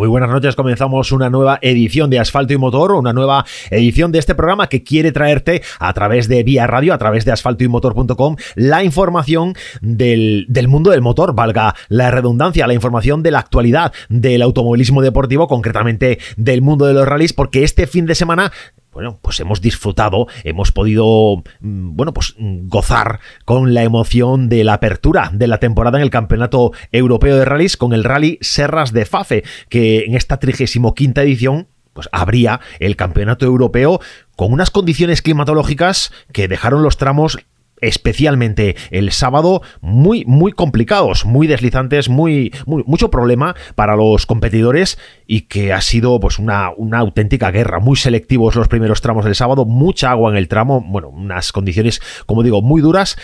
Muy buenas noches, comenzamos una nueva edición de Asfalto y Motor, una nueva edición de este programa que quiere traerte a través de Vía Radio, a través de asfaltoymotor.com, la información del, del, mundo del motor, valga la redundancia, la información de la actualidad del automovilismo deportivo, concretamente del mundo de los rallies, porque este fin de semana bueno, pues hemos disfrutado, hemos podido, mm, bueno, pues mm, gozar con la emoción de la apertura de la temporada en el Campeonato Europeo de Rallys con el Rally Serras de Fafe, que en esta 35 edición pues habría el campeonato europeo con unas condiciones climatológicas que dejaron los tramos especialmente el sábado, muy, muy complicados, muy deslizantes, muy, mucho problema para los competidores y que ha sido pues una, una auténtica guerra, muy selectivos los primeros tramos del sábado, mucha agua en el tramo, bueno, unas condiciones, como digo, muy duras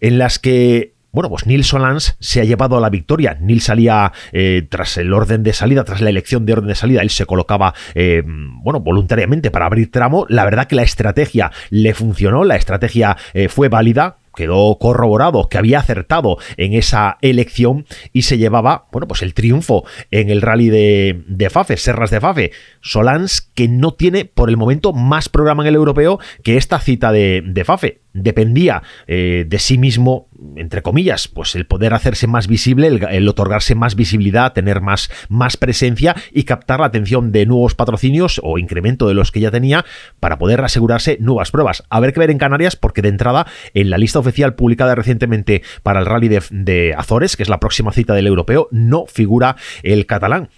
en las que bueno, pues Nils Solans se ha llevado a la victoria. Nils salía eh, tras el orden de salida, tras la elección de orden de salida, él se colocaba, eh, bueno, voluntariamente para abrir tramo. La verdad que la estrategia le funcionó, la estrategia eh, fue válida quedó corroborado que había acertado en esa elección y se llevaba, bueno, pues el triunfo en el rally de, Fafe, Serras de Fafe. Solans que no tiene por el momento más programa en el europeo que esta cita de Fafe. Dependía eh, de sí mismo, entre comillas, pues el poder hacerse más visible, el, otorgarse más visibilidad, tener más, más presencia y captar la atención de nuevos patrocinios o incremento de los que ya tenía para poder asegurarse nuevas pruebas. A ver qué ver en Canarias, porque de entrada, en la lista oficial publicada recientemente para el Rally de, Azores, que es la próxima cita del europeo, no figura el catalán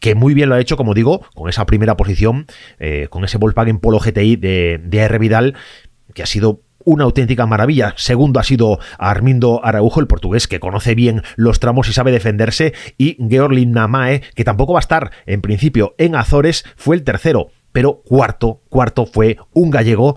que muy bien lo ha hecho, como digo, con esa primera posición, eh, con ese Volkswagen Polo GTI de, de R. Vidal, que ha sido una auténtica maravilla. Segundo ha sido Armindo Araujo, el portugués, que conoce bien los tramos y sabe defenderse. Y Georg Namae, que tampoco va a estar en principio en Azores, fue el tercero. Pero cuarto, cuarto fue un gallego,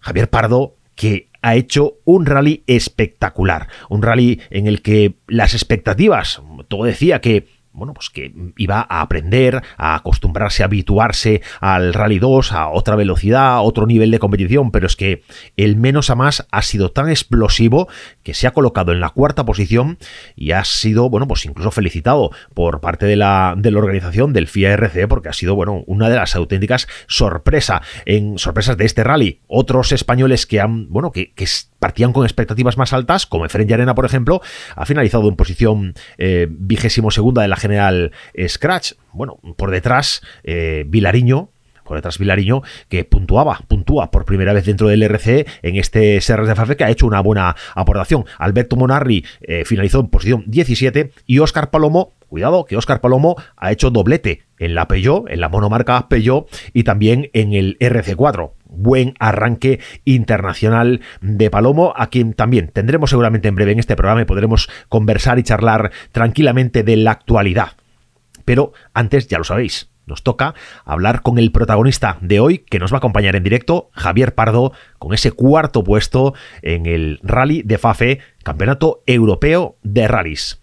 Javier Pardo, que ha hecho un rally espectacular, un rally en el que las expectativas, todo decía que bueno, pues que iba a aprender, a acostumbrarse, a habituarse al Rally 2, a otra velocidad, a otro nivel de competición, pero es que el menos a más ha sido tan explosivo que se ha colocado en la cuarta posición y ha sido, bueno, pues incluso felicitado por parte de la, de la organización del FIA RC porque ha sido, bueno, una de las auténticas sorpresas en sorpresas de este rally. Otros españoles que han, bueno, que partían con expectativas más altas, como Efren Arena, por ejemplo, ha finalizado en posición eh, vigésimo segunda de la general Scratch. Bueno, por detrás, eh, Vilariño, por detrás Vilariño, que puntuaba, puntúa por primera vez dentro del RC en este Serras de Fafe, que ha hecho una buena aportación. Alberto Monarri eh, finalizó en posición 17 y Óscar Palomo Cuidado que Óscar Palomo ha hecho doblete en la Peugeot, en la monomarca Peugeot y también en el RC4. Buen arranque internacional de Palomo, a quien también tendremos seguramente en breve en este programa y podremos conversar y charlar tranquilamente de la actualidad. Pero antes, ya lo sabéis, nos toca hablar con el protagonista de hoy, que nos va a acompañar en directo, Javier Pardo, con ese cuarto puesto en el Rally de FAFE, Campeonato Europeo de Rallys.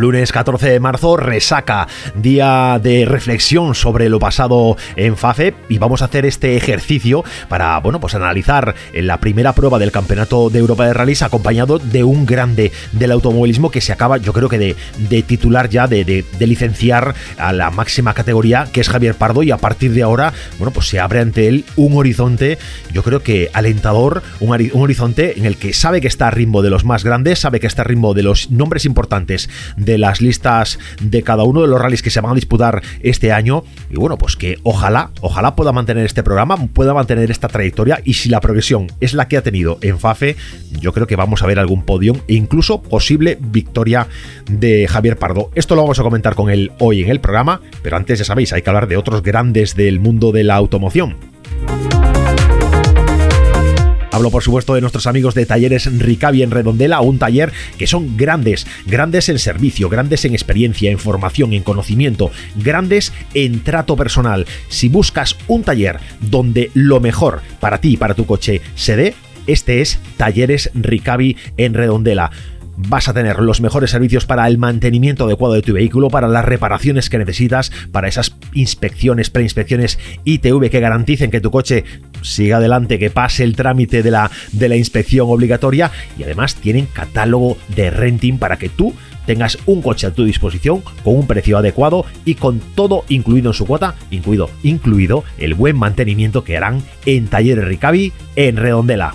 Lunes 14 de marzo, resaca, día de reflexión sobre lo pasado en FAFE y vamos a hacer este ejercicio para, bueno, pues analizar la primera prueba del Campeonato de Europa de Rallys acompañado de un grande del automovilismo que se acaba, yo creo que de, titular ya, de, licenciar a la máxima categoría que es Javier Pardo y a partir de ahora, bueno, pues se abre ante él un horizonte, yo creo que alentador, un, un horizonte en el que sabe que está a ritmo de los más grandes, sabe que está a ritmo de los nombres importantes de de las listas de cada uno de los rallies que se van a disputar este año. Y bueno, pues que ojalá, ojalá pueda mantener este programa, pueda mantener esta trayectoria. Y si la progresión es la que ha tenido en FAFE, yo creo que vamos a ver algún podium e incluso posible victoria de Javier Pardo. Esto lo vamos a comentar con él hoy en el programa, pero antes ya sabéis, hay que hablar de otros grandes del mundo de la automoción. Hablo, por supuesto, de nuestros amigos de Talleres Ricavi en Redondela, un taller que son grandes, grandes en servicio, grandes en experiencia, en formación, en conocimiento, grandes en trato personal. Si buscas un taller donde lo mejor para ti y para tu coche se dé, este es Talleres Ricavi en Redondela vas a tener los mejores servicios para el mantenimiento adecuado de tu vehículo, para las reparaciones que necesitas, para esas inspecciones, preinspecciones ITV que garanticen que tu coche siga adelante, que pase el trámite de la, de la inspección obligatoria y además tienen catálogo de renting para que tú tengas un coche a tu disposición con un precio adecuado y con todo incluido en su cuota, incluido, incluido el buen mantenimiento que harán en Talleres Ricavi en Redondela.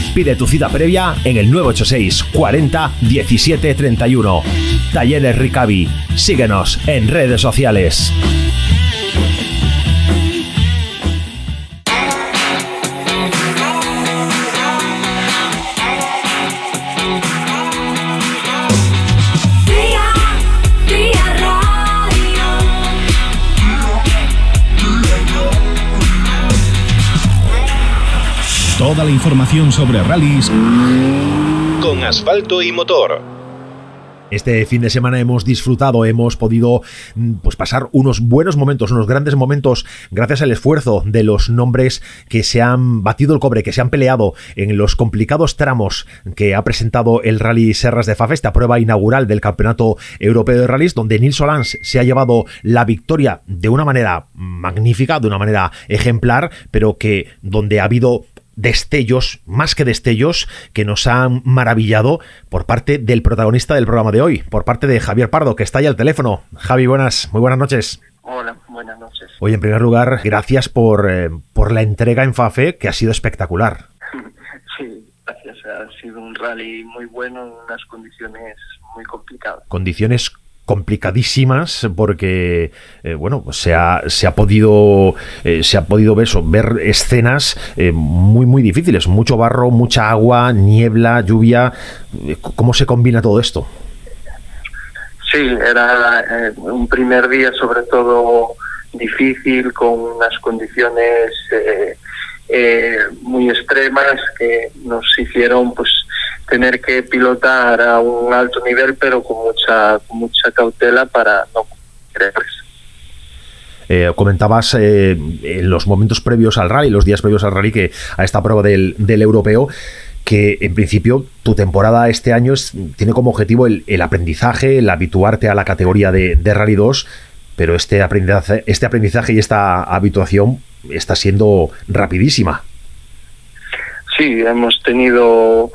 Pide tu cita previa en el 986 40 17 31. Talleres Ricavi. Síguenos en redes sociales. Toda la información sobre rallies con asfalto y motor. Este fin de semana hemos disfrutado, hemos podido mm, pues, pasar unos buenos momentos, unos grandes momentos, gracias al esfuerzo de los nombres que se han batido el cobre, que se han peleado en los complicados tramos que ha presentado el Rally Serras de Fafe, esta prueba inaugural del Campeonato Europeo de Rallys, donde Nils Solans se ha llevado la victoria de una manera magnífica, de una manera ejemplar, pero que donde ha habido destellos, más que destellos, que nos han maravillado por parte del protagonista del programa de hoy, por parte de Javier Pardo, que está ahí al teléfono. Javi, buenas, muy buenas noches. Hola, buenas noches. Oye, en primer lugar, gracias por, eh, por la entrega en FAFE, que ha sido espectacular. Sí, gracias. Ha sido un rally muy bueno en unas condiciones muy complicadas. Condiciones complicadísimas porque eh, bueno se ha, se ha podido eh, se ha podido ver, ver escenas eh, muy muy difíciles. Mucho barro mucha agua niebla lluvia. Cómo se combina todo esto sí era un primer día sobre todo difícil con unas condiciones muy extremas que nos hicieron pues tener que pilotar a un alto nivel, pero con mucha, mucha cautela para no creerse. Eh, comentabas eh, en los momentos previos al rally, los días previos al rally, que a esta prueba del, europeo, que en principio tu temporada este año es, tiene como objetivo el, aprendizaje, el habituarte a la categoría de, de, Rally 2, pero este aprendizaje, este aprendizaje y esta habituación está siendo rapidísima. Sí, hemos tenido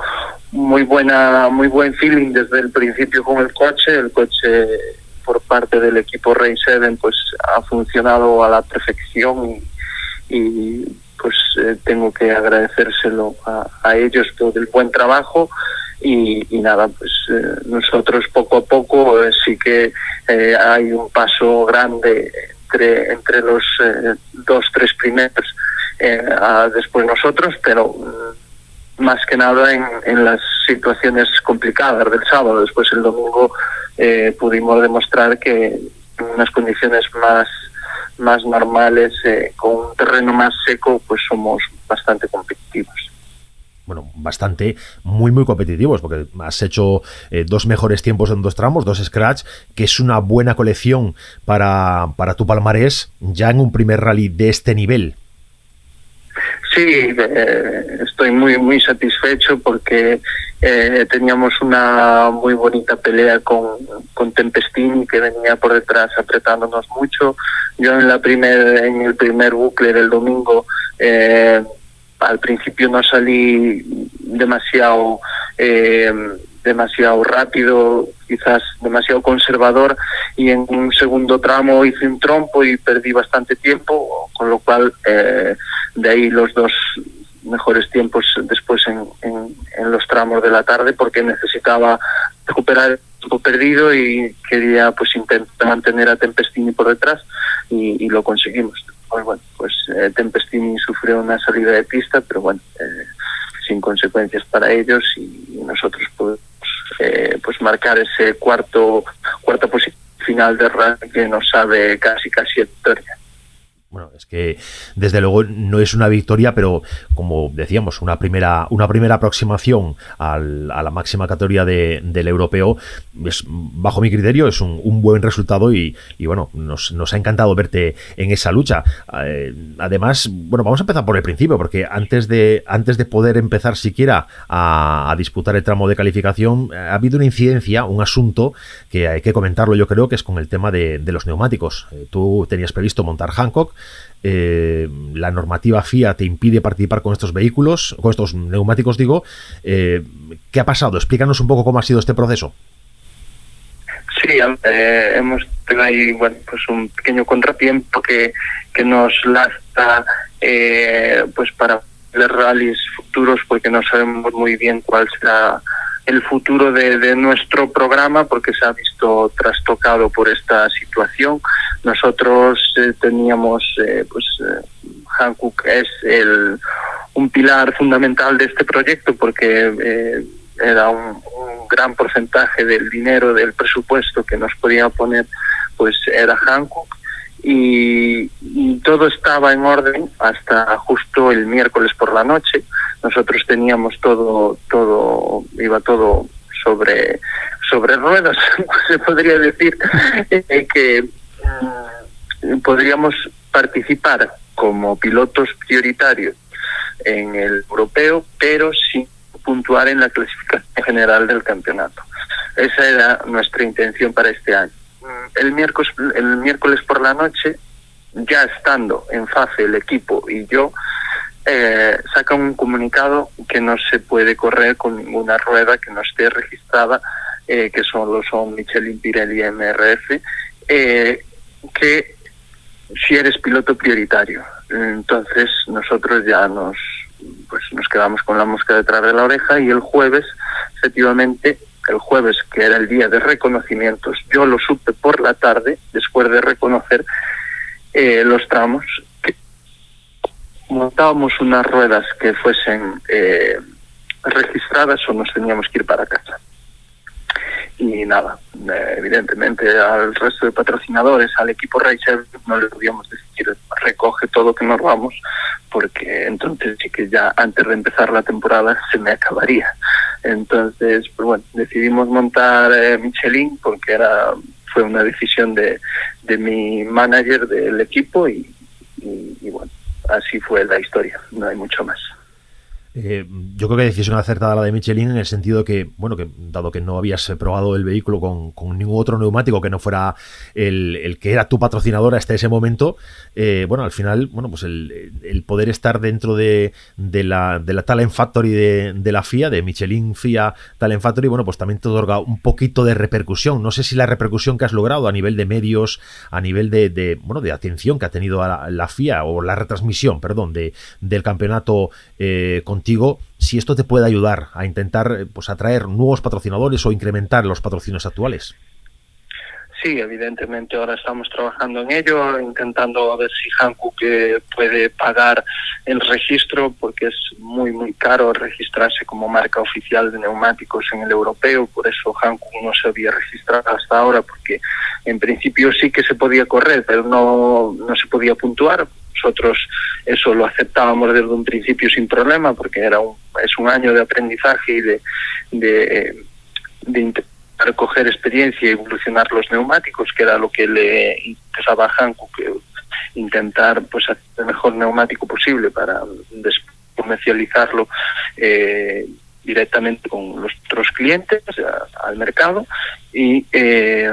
muy buena, muy buen feeling desde el principio con el coche. El coche por parte del equipo Rey 7 pues ha funcionado a la perfección y, pues eh, tengo que agradecérselo a, ellos por el buen trabajo y, nada pues eh, nosotros poco a poco eh, sí que hay un paso grande entre entre los dos tres primeros después nosotros pero mm, más que nada en, las situaciones complicadas del sábado. Después el domingo eh, pudimos demostrar que en unas condiciones más, más normales, eh, con un terreno más seco, pues somos bastante competitivos. Bueno, bastante, muy, muy competitivos, porque has hecho eh, dos mejores tiempos en dos tramos, dos scratch, que es una buena colección para, para tu palmarés ya en un primer rally de este nivel. Sí, eh, estoy muy muy satisfecho porque eh, teníamos una muy bonita pelea con, con Tempestini que venía por detrás apretándonos mucho. Yo en la primer en el primer bucle del domingo eh, al principio no salí demasiado demasiado rápido, quizás demasiado conservador y en un segundo tramo hice un trompo y perdí bastante tiempo, con lo cual eh, de ahí los dos mejores tiempos después en, en, los tramos de la tarde porque necesitaba recuperar el tiempo perdido y quería pues intentar mantener a Tempestini por detrás y, lo conseguimos. Pues, bueno, pues eh, Tempestini sufrió una salida de pista, pero bueno, eh, sin consecuencias para ellos y nosotros podemos eh, pues marcar ese cuarto cuarta posición final de rally que nos sabe casi casi victoria. Bueno, es que desde luego no es una victoria, pero como decíamos, una primera, una primera aproximación a la máxima categoría del europeo, es, bajo mi criterio, es un, buen resultado y, bueno, nos, ha encantado verte en esa lucha. Eh, además, bueno, vamos a empezar por el principio, porque antes de, antes de poder empezar siquiera a, disputar el tramo de calificación, ha habido una incidencia, un asunto que hay que comentarlo, yo creo que es con el tema de, los neumáticos. Eh, tú tenías previsto montar Hancock, eh, la normativa FIA te impide participar con estos vehículos, con estos neumáticos, digo. Eh, ¿Qué ha pasado? Explícanos un poco cómo ha sido este proceso. Sí, eh, hemos tenido ahí bueno, pues un pequeño contratiempo que, que nos lanza pues para los rallies futuros porque no sabemos muy bien cuál será el futuro de, nuestro programa porque se ha visto trastocado por esta situación. Nosotros eh, teníamos, eh, pues, eh, Hankook es el, un pilar fundamental de este proyecto porque era un, gran porcentaje del dinero, del presupuesto que nos podía poner, pues era Hankook. y, todo estaba en orden hasta justo el miércoles por la noche nosotros teníamos todo, todo, iba todo sobre, sobre ruedas, se podría decir, eh, que mm, podríamos participar como pilotos prioritarios en el europeo, pero sin puntuar en la clasificación general del campeonato. Esa era nuestra intención para este año. Mm, el miércoles, el miércoles por la noche, ya estando en fase el equipo y yo, eh, saca un comunicado que no se puede correr con ninguna rueda que no esté registrada, eh, que solo son Michelin, Pirelli y MRF, eh, que si eres piloto prioritario. Entonces nosotros ya nos pues nos quedamos con la mosca detrás de la oreja y el jueves, efectivamente, el jueves que era el día de reconocimientos, yo lo supe por la tarde, después de reconocer los tramos, montábamos unas ruedas que fuesen eh, registradas o nos teníamos que ir para casa. Y nada, eh, evidentemente al resto de patrocinadores, al equipo Racer, no le podíamos decir recoge todo que nos vamos, porque entonces sí que ya antes de empezar la temporada se me acabaría. Entonces, pues bueno, decidimos montar eh, Michelin porque era fue una decisión de, de mi manager del equipo y, y bueno, así fue la historia, no hay mucho más. Eh, yo creo que decisión acertada la de Michelin en el sentido que, bueno, que dado que no habías probado el vehículo con, ningún otro neumático que no fuera el, que era tu patrocinador hasta ese momento, eh, bueno, al final, bueno, pues el, poder estar dentro de, la, de la Talent Factory de, la FIA, de Michelin FIA Talent Factory, bueno, pues también te otorga un poquito de repercusión. No sé si la repercusión que has logrado a nivel de medios, a nivel de, bueno, de atención que ha tenido la, FIA o la retransmisión, perdón, de, del campeonato eh, con contigo si esto te puede ayudar a intentar eh, pues atraer nuevos patrocinadores o incrementar los patrocinios actuales. Sí, evidentemente ahora estamos trabajando en ello, intentando a ver si Hankook eh, puede pagar el registro, porque es muy, muy caro registrarse como marca oficial de neumáticos en el europeo, por eso Hankook no se había registrado hasta ahora, porque en principio sí que se podía correr, pero no, no se podía puntuar, nosotros eso lo aceptábamos desde un principio sin problema porque era un, es un año de aprendizaje y de, de, de intentar coger experiencia y evolucionar los neumáticos, que era lo que le interesaba a Hankook, intentar pues hacer el mejor neumático posible para comercializarlo eh, directamente con los otros clientes al mercado y eh,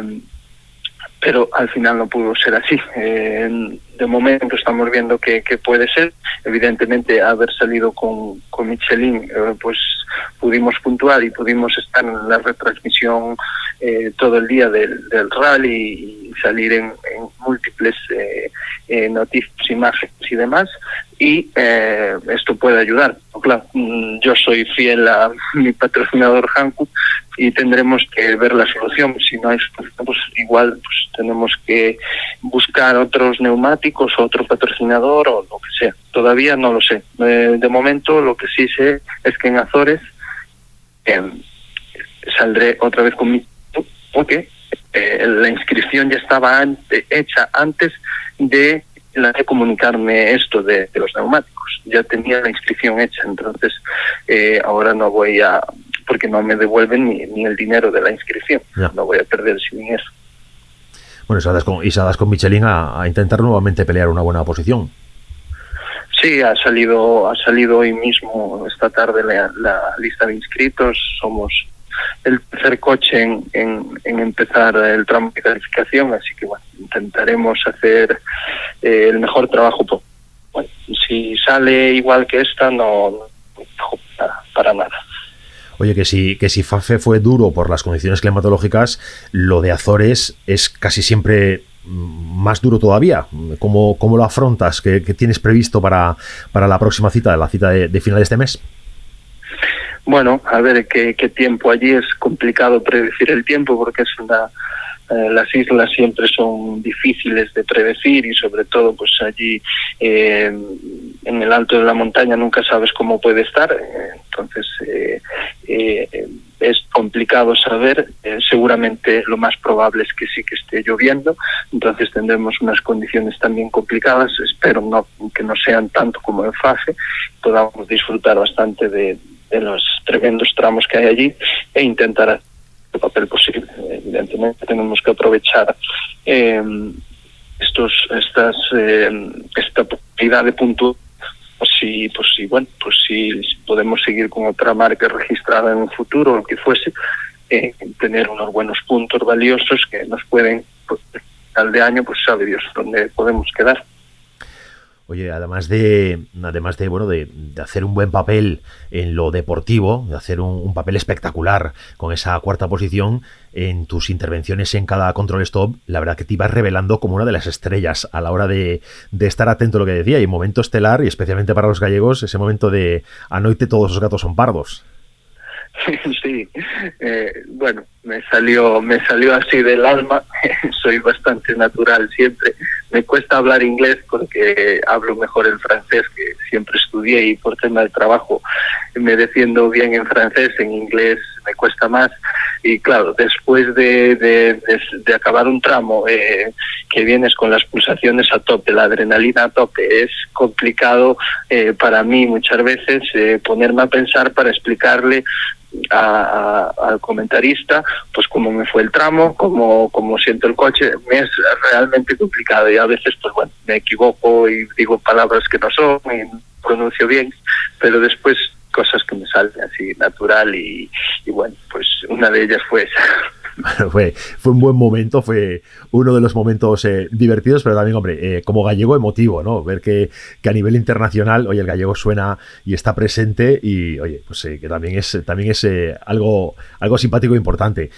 pero al final no pudo ser así. Eh, de momento estamos viendo que, puede ser. Evidentemente, haber salido con, Michelin, eh, pues pudimos puntuar y pudimos estar en la retransmisión eh, todo el día del, del rally y salir en, múltiples noticias, imágenes y demás. Y esto puede ayudar. claro, mm, yo soy fiel a mi patrocinador Hankook y tendremos que ver la solución. Si no hay solución, pues igual pues tenemos que buscar otros neumáticos, otro patrocinador o lo que sea. Todavía no lo sé. Eh, de momento lo que sí sé es que en Azores eh, saldré otra vez con mi porque eh, la inscripción ya estaba hecha antes de la de comunicarme esto de, los neumáticos. Ya tenía la inscripción hecha, entonces eh, ahora no voy a, porque no me devuelven ni, el dinero de la inscripción, no voy a perder sin eso. Bueno, y saldrás con, Michelin a, intentar nuevamente pelear una buena posición. Sí, ha salido, ha salido hoy mismo, esta tarde, la, la lista de inscritos. Somos el tercer coche en, en, empezar el tramo de calificación, así que bueno, intentaremos hacer eh, el mejor trabajo. Bueno, si sale igual que esta, no, para, nada. Oye, que si, que si FAFE fue duro por las condiciones climatológicas, lo de Azores es casi siempre más duro todavía. ¿Cómo, cómo lo afrontas? ¿Qué, tienes previsto para, para la próxima cita, la cita de final de este mes? Bueno, a ver qué, qué tiempo. Allí es complicado predecir el tiempo porque es una eh, las islas siempre son difíciles de predecir y sobre todo pues allí eh, en el alto de la montaña nunca sabes cómo puede estar. Eh, entonces es complicado saber. Seguramente lo más probable es que sí que esté lloviendo. Entonces tendremos unas condiciones también complicadas. Espero no que no sean tanto como en fase podamos disfrutar bastante de, de los tremendos tramos que hay allí e intentar hacer el papel posible. Evidentemente tenemos que aprovechar eh, estos estas eh, esta posibilidad de punto pues si pues si bueno pues si podemos seguir con otra marca registrada en un futuro o lo que fuese eh, tener unos buenos puntos valiosos que nos pueden pues, al de año pues sabe Dios dónde podemos quedar Oye, además de, además de, bueno, de, hacer un buen papel en lo deportivo, de hacer un, papel espectacular con esa cuarta posición, en tus intervenciones en cada control stop, la verdad que te ibas revelando como una de las estrellas a la hora de, de estar atento a lo que decía. Y momento estelar, y especialmente para los gallegos, ese momento de anoite todos los gatos son pardos. Sí, eh, bueno, me salió, me salió así del alma. Soy bastante natural siempre. Me cuesta hablar inglés porque hablo mejor el francés que siempre estudié y por tema de trabajo me defiendo bien en francés, en inglés me cuesta más. Y claro, después de, de, acabar un tramo eh, que vienes con las pulsaciones a tope, la adrenalina a tope, es complicado eh, para mí muchas veces ponerme a pensar para explicarle al comentarista, pues cómo me fue el tramo, cómo, cómo siento el coche, me es realmente complicado y a veces pues bueno, me equivoco y digo palabras que no son y pronuncio bien, pero después cosas que me salen así natural y, y bueno, pues una de ellas fue esa. fue, fue un buen momento, fue uno de los momentos eh, divertidos, pero también, hombre, eh, como gallego emotivo, ¿no? Ver que, a nivel internacional, oye, el gallego suena y está presente y, oye, pues que también es, también es eh, algo, algo simpático e importante.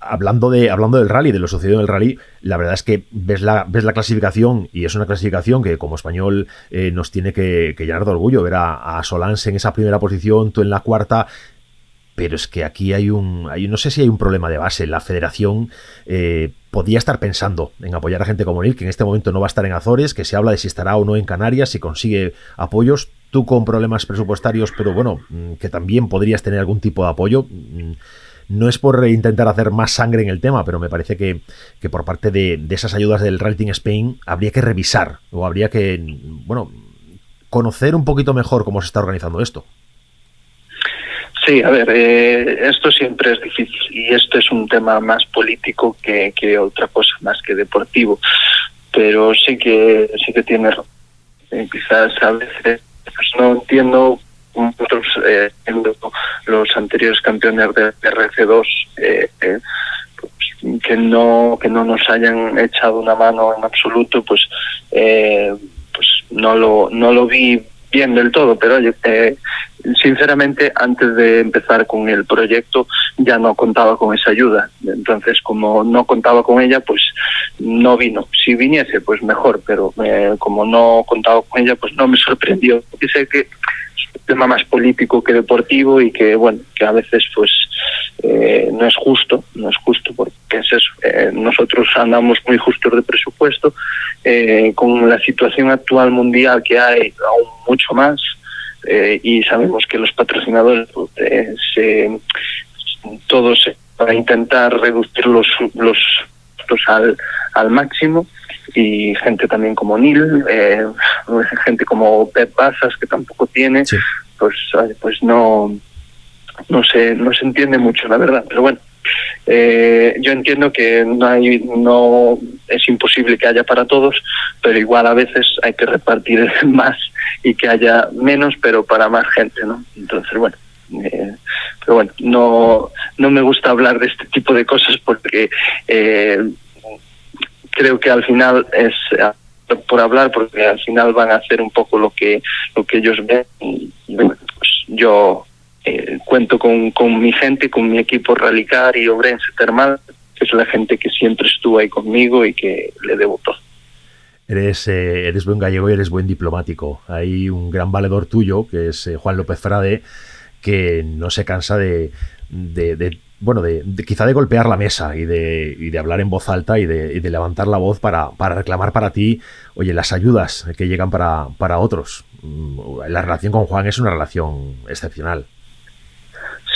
hablando, de, hablando del rally, de lo sucedido en el rally, la verdad es que ves la, ves la clasificación y es una clasificación que como español nos tiene que, llenar de orgullo ver a, a Solans en esa primera posición, tú en la cuarta pero es que aquí hay un, no sé si hay un problema de base. La federación eh, podía estar pensando en apoyar a gente como él, que en este momento no va a estar en Azores, que se habla de si estará o no en Canarias, si consigue apoyos. Tú con problemas presupuestarios, pero bueno, mm, que también podrías tener algún tipo de apoyo. Mm, no es por intentar hacer más sangre en el tema, pero me parece que, que por parte de, de, esas ayudas del Rally Spain habría que revisar o habría que, bueno, conocer un poquito mejor cómo se está organizando esto. Sí, a ver, eh, esto siempre es difícil y este es un tema más político que, que otra cosa, más que deportivo, pero sí que sí que tiene eh, quizás a veces pues no entiendo otros eh, los anteriores campeones de RC2 eh, eh, pues, que no que no nos hayan echado una mano en absoluto pues eh, pues no lo no lo vi bien del todo, pero eh, sinceramente antes de empezar con el proyecto ya no contaba con esa ayuda. Entonces, como no contaba con ella, pues no vino. Si viniese, pues mejor, pero eh, como no contaba con ella, pues no me sorprendió. Porque sé que es un tema más político que deportivo y que, bueno, que a veces pues eh, no es justo, no es justo porque es eso. Eh, nosotros andamos muy justos de presupuesto, con la situación actual mundial que hay aún mucho más, y sabemos que los patrocinadores pues, se, todos para intentar reducir los, los al, al máximo y gente también como Neil, eh, gente como Pep Basas que tampoco tiene, pues pues no no se no se entiende mucho la verdad, pero bueno. Eh, yo entiendo que no hay no es imposible que haya para todos pero igual a veces hay que repartir más y que haya menos pero para más gente no entonces bueno eh, pero bueno, no, no me gusta hablar de este tipo de cosas porque eh, creo que al final es por hablar porque al final van a hacer un poco lo que lo que ellos ven y, bueno, pues yo eh, cuento con, con mi gente, con mi equipo Ralicar y Obrense Termal, que es la gente que siempre estuvo ahí conmigo y que le debo todo. Eres, eres buen gallego y eres buen diplomático. Hay un gran valedor tuyo, que es Juan López Frade, que no se cansa de, de, bueno, de, quizá de golpear la mesa y de, y de hablar en voz alta y de, y de levantar la voz para, para, reclamar para ti, oye, las ayudas que llegan para, para otros. Mm, la relación con Juan es una relación excepcional.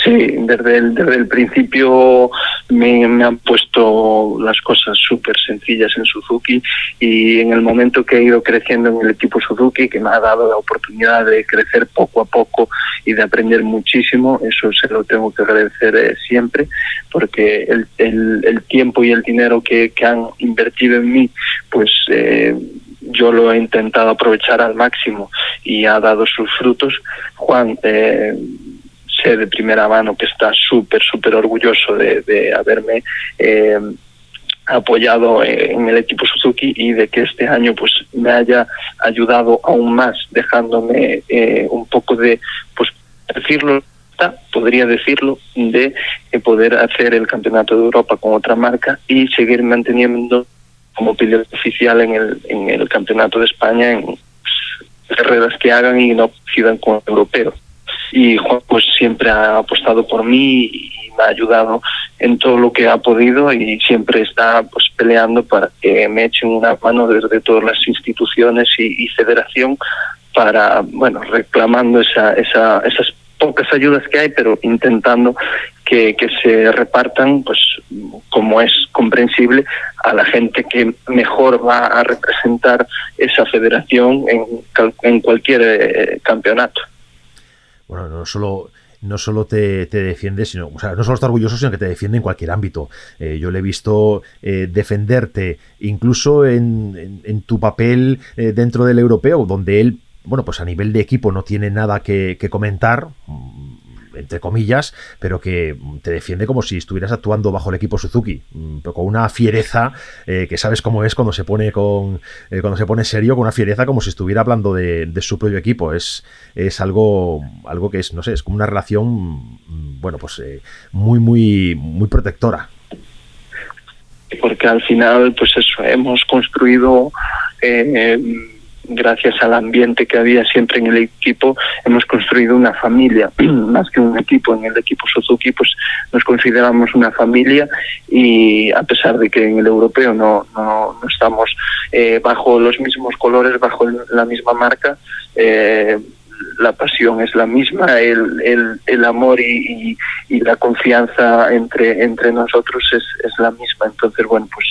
Sí, desde el, desde el principio me, han puesto las cosas súper sencillas en Suzuki y en el momento que he ido creciendo en el equipo Suzuki, que me ha dado la oportunidad de crecer poco a poco y de aprender muchísimo, eso se lo tengo que agradecer eh, siempre, porque el, el, tiempo y el dinero que, que han invertido en mí, pues... Eh, yo lo he intentado aprovechar al máximo y ha dado sus frutos. Juan, eh, de primera mano que está súper, súper orgulloso de, haberme eh, apoyado en el equipo Suzuki y de que este año pues me haya ayudado aún más dejándome eh, un poco de pues decirlo podría decirlo de eh, poder hacer el campeonato de Europa con otra marca y seguir manteniendo como piloto oficial en el en el campeonato de España en pues, carreras que hagan y no decidan con europeo y Juan pues siempre ha apostado por mí y me ha ayudado en todo lo que ha podido y siempre está pues peleando para que me echen una mano desde todas las instituciones y, federación para bueno reclamando esa, esa, esas pocas ayudas que hay pero intentando que, que se repartan pues como es comprensible a la gente que mejor va a representar esa federación en, en cualquier eh, campeonato bueno, no solo no solo te, defiende, sino, o sea, no solo está orgulloso, sino que te defiende en cualquier ámbito. Eh, yo le he visto eh, defenderte incluso en, en, tu papel eh, dentro del europeo, donde él, bueno, pues a nivel de equipo no tiene nada que comentar, entre comillas, pero que te defiende como si estuvieras actuando bajo el equipo Suzuki, mm, pero con una fiereza eh, que sabes cómo es cuando se pone con eh, cuando se pone serio, con una fiereza como si estuviera hablando de, su propio equipo. Es, es algo, algo que es, no sé, es como una relación, mm, bueno, pues eh, muy, muy, muy protectora porque al final pues eso hemos construido eh, gracias al ambiente que había siempre en el equipo, hemos construido una familia, más que un equipo. En el equipo Suzuki, pues nos consideramos una familia y a pesar de que en el europeo no, no, estamos eh, bajo los mismos colores, bajo la misma marca, eh, la pasión es la misma, el, el, el amor y, y, la confianza entre, entre nosotros es, es la misma. Entonces, bueno, pues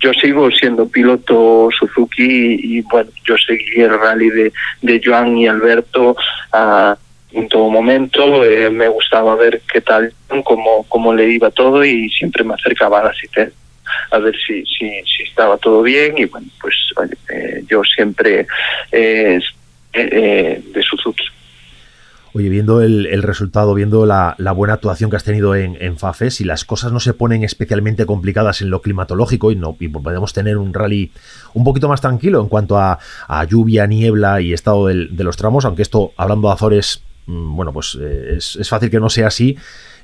yo sigo siendo piloto Suzuki y, bueno, yo seguí el rally de, de Joan y Alberto ah, en todo momento. Eh, me gustaba ver qué tal, cómo, cómo le iba todo y siempre me acercaba a la cita a ver si, si, si estaba todo bien y bueno, pues eh, yo siempre eh, eh, de Suzuki. Oye, viendo el, resultado, viendo la, buena actuación que has tenido en, en, Fafe, si las cosas no se ponen especialmente complicadas en lo climatológico y no podemos tener un rally un poquito más tranquilo en cuanto a, lluvia, niebla y estado de los tramos, aunque esto, hablando de Azores, mm, bueno, pues eh, es, fácil que no sea así.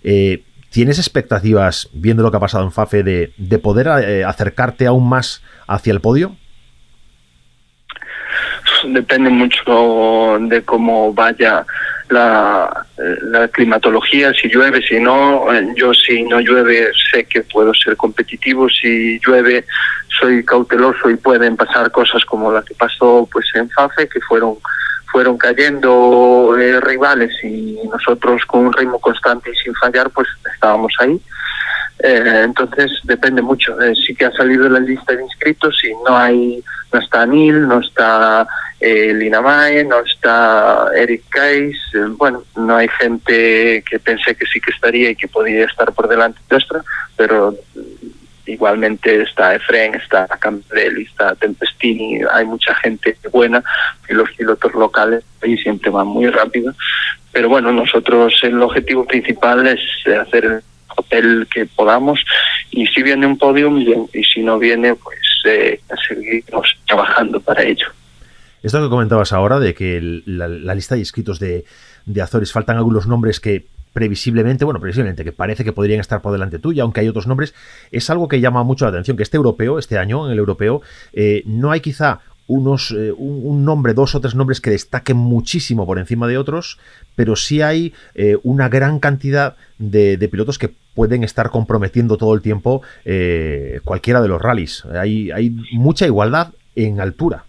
Eh, ¿Tienes expectativas, viendo lo que ha pasado en Fafe, de, de poder eh, acercarte aún más hacia el podio? Depende mucho de cómo vaya la, climatología, si llueve, si no, eh, yo si no llueve sé que puedo ser competitivo, si llueve soy cauteloso y pueden pasar cosas como la que pasó pues en FAFE, que fueron fueron cayendo eh, rivales y nosotros con un ritmo constante y sin fallar pues estábamos ahí. Eh, entonces depende mucho. sí que ha salido la lista de inscritos y no hay, no está Neil, no está eh, Lina Mae, no está Eric Kais, eh, bueno, no hay gente que pensé que sí que estaría y que podía estar por delante nuestra, pero igualmente está Efren, está Campbell, está Tempestini, hay mucha gente buena y los pilotos locales ahí siempre van muy rápido, pero bueno, nosotros el objetivo principal es hacer papel que podamos y si viene un podium y si no viene pues eh, seguimos trabajando para ello. Esto que comentabas ahora de que la, lista de inscritos de, Azores faltan algunos nombres que previsiblemente, bueno, previsiblemente, que parece que podrían estar por delante tuya, aunque hay otros nombres, es algo que llama mucho la atención, que este europeo, este año, en el europeo, eh, no hay quizá unos, eh, un, nombre, dos o tres nombres que destaquen muchísimo por encima de otros, pero sí hay eh, una gran cantidad de, pilotos que pueden estar comprometiendo todo el tiempo cualquiera de los rallies. Hay, hay mucha igualdad en altura.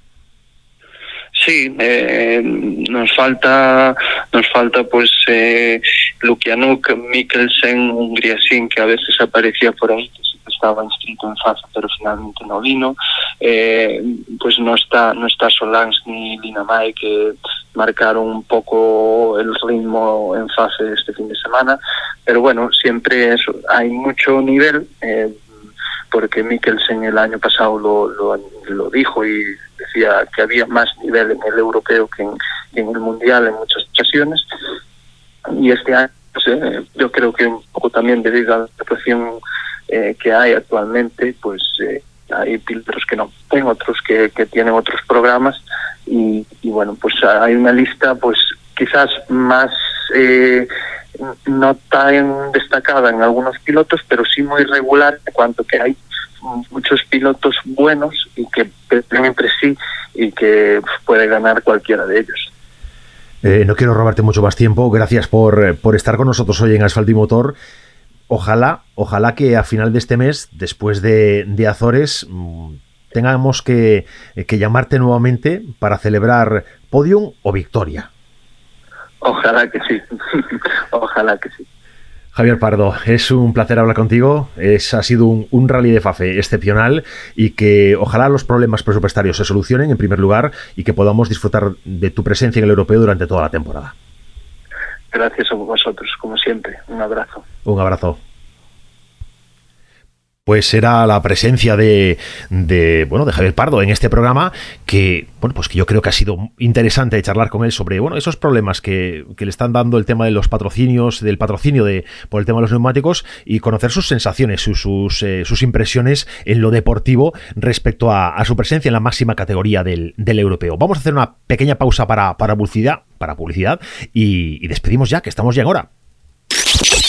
Sí, eh, nos falta nos falta pues eh, Lukianuk, Mikkelsen, un Griasin que a veces aparecía por ahí, que estaba inscrito en FASA pero finalmente no vino. Eh, pues no está no está Solans ni Linamay que marcaron un poco el ritmo en fase este fin de semana, pero bueno, siempre hay mucho nivel. Eh, porque Mikkelsen el año pasado lo, lo, lo dijo y decía que había más nivel en el europeo que en, el mundial en muchas ocasiones. Y este año pues, eh, yo creo que un poco también debido a la situación eh, que hay actualmente, pues eh, hay pilotos que no tienen, otros que, que tienen otros programas y, y, bueno, pues hay una lista pues quizás más no tan destacada en algunos pilotos, pero sí muy regular en cuanto que hay muchos pilotos buenos y que pelean entre sí y que puede ganar cualquiera de ellos. Eh, no quiero robarte mucho más tiempo. Gracias por, por estar con nosotros hoy en Asfalto y Motor. Ojalá, ojalá que a final de este mes, después de, de Azores, mm, tengamos que, que llamarte nuevamente para celebrar podium o victoria. Ojalá que sí. ojalá que sí. Javier Pardo, es un placer hablar contigo. Es, ha sido un, rally de FAFE excepcional y que ojalá los problemas presupuestarios se solucionen en primer lugar y que podamos disfrutar de tu presencia en el europeo durante toda la temporada. Gracias a vosotros, como siempre. Un abrazo. Un abrazo pues era la presencia de, bueno de Javier Pardo en este programa que bueno pues que yo creo que ha sido interesante charlar con él sobre bueno esos problemas que, le están dando el tema de los patrocinios del patrocinio de por el tema de los neumáticos y conocer sus sensaciones sus sus, eh, europeo en lo deportivo respecto a, su presencia en la máxima categoría del, europeo. Vamos a hacer una pequeña pausa para para publicidad para publicidad y, y despedimos ya que estamos ya en hora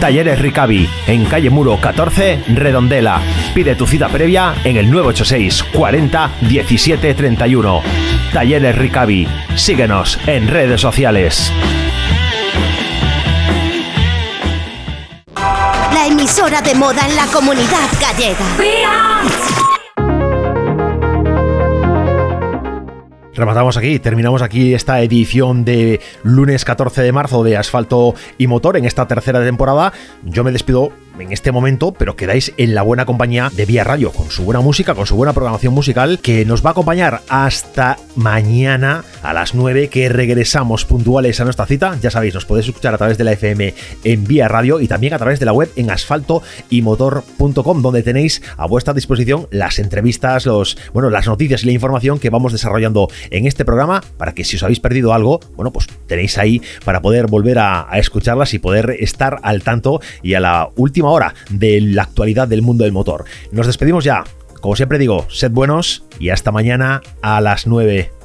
Talleres Ricavi, en calle Muro 14, Redondela. Pide tu cita previa en el 986 40 17 31. Talleres Ricavi. Síguenos en redes sociales. La emisora de moda en la comunidad gallega. Rematamos aquí, terminamos aquí esta edición de lunes 14 de marzo de Asfalto y Motor en esta tercera temporada. Yo me despido en este momento, pero quedáis en la buena compañía de Vía Radio, con su buena música, con su buena programación musical, que nos va a acompañar hasta mañana a las 9, que regresamos puntuales a nuestra cita. Ya sabéis, nos podéis escuchar a través de la FM en Vía Radio y también a través de la web en asfaltoymotor.com, donde tenéis a vuestra disposición las entrevistas, los, bueno, las noticias y la información que vamos desarrollando en este programa para que si os habéis perdido algo, bueno, pues tenéis ahí para poder volver a, escucharlas y poder estar al tanto y a la última hora de la actualidad del mundo del motor. Nos despedimos ya. Como siempre digo, sed buenos y hasta mañana a las 9.